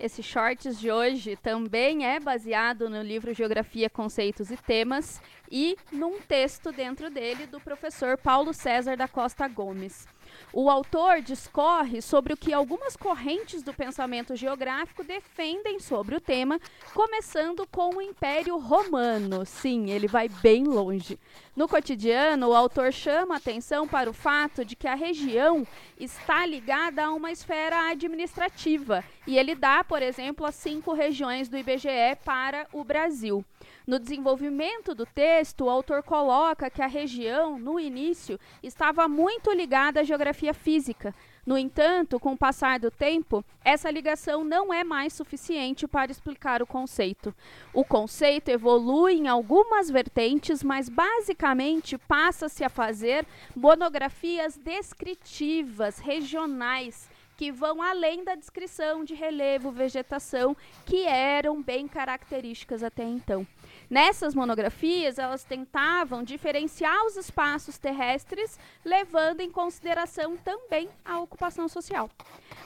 Esse shorts de hoje também é baseado no livro Geografia, Conceitos e Temas e num texto dentro dele do professor Paulo César da Costa Gomes. O autor discorre sobre o que algumas correntes do pensamento geográfico defendem sobre o tema, começando com o Império Romano. Sim, ele vai bem longe. No cotidiano, o autor chama atenção para o fato de que a região está ligada a uma esfera administrativa e ele dá, por exemplo, as cinco regiões do IBGE para o Brasil. No desenvolvimento do texto, o autor coloca que a região, no início, estava muito ligada à geografia física. No entanto, com o passar do tempo, essa ligação não é mais suficiente para explicar o conceito. O conceito evolui em algumas vertentes, mas basicamente passa-se a fazer monografias descritivas, regionais, que vão além da descrição de relevo, vegetação, que eram bem características até então. Nessas monografias, elas tentavam diferenciar os espaços terrestres, levando em consideração também a ocupação social.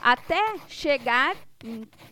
Até chegar,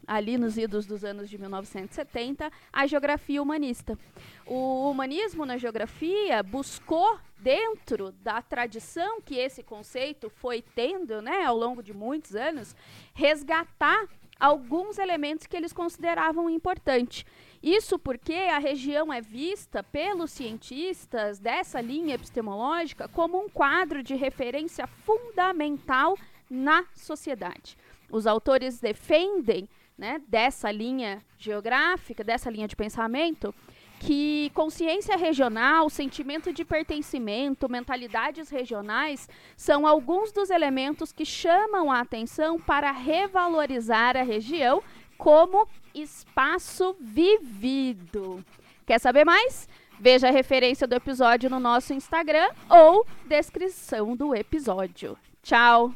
ali nos idos dos anos de 1970, a geografia humanista. O humanismo na geografia buscou, dentro da tradição que esse conceito foi tendo né, ao longo de muitos anos, resgatar alguns elementos que eles consideravam importantes. Isso porque a região é vista pelos cientistas dessa linha epistemológica como um quadro de referência fundamental na sociedade. Os autores defendem né, dessa linha geográfica, dessa linha de pensamento, que consciência regional, sentimento de pertencimento, mentalidades regionais são alguns dos elementos que chamam a atenção para revalorizar a região como espaço vivido. Quer saber mais? Veja a referência do episódio no nosso Instagram ou descrição do episódio. Tchau!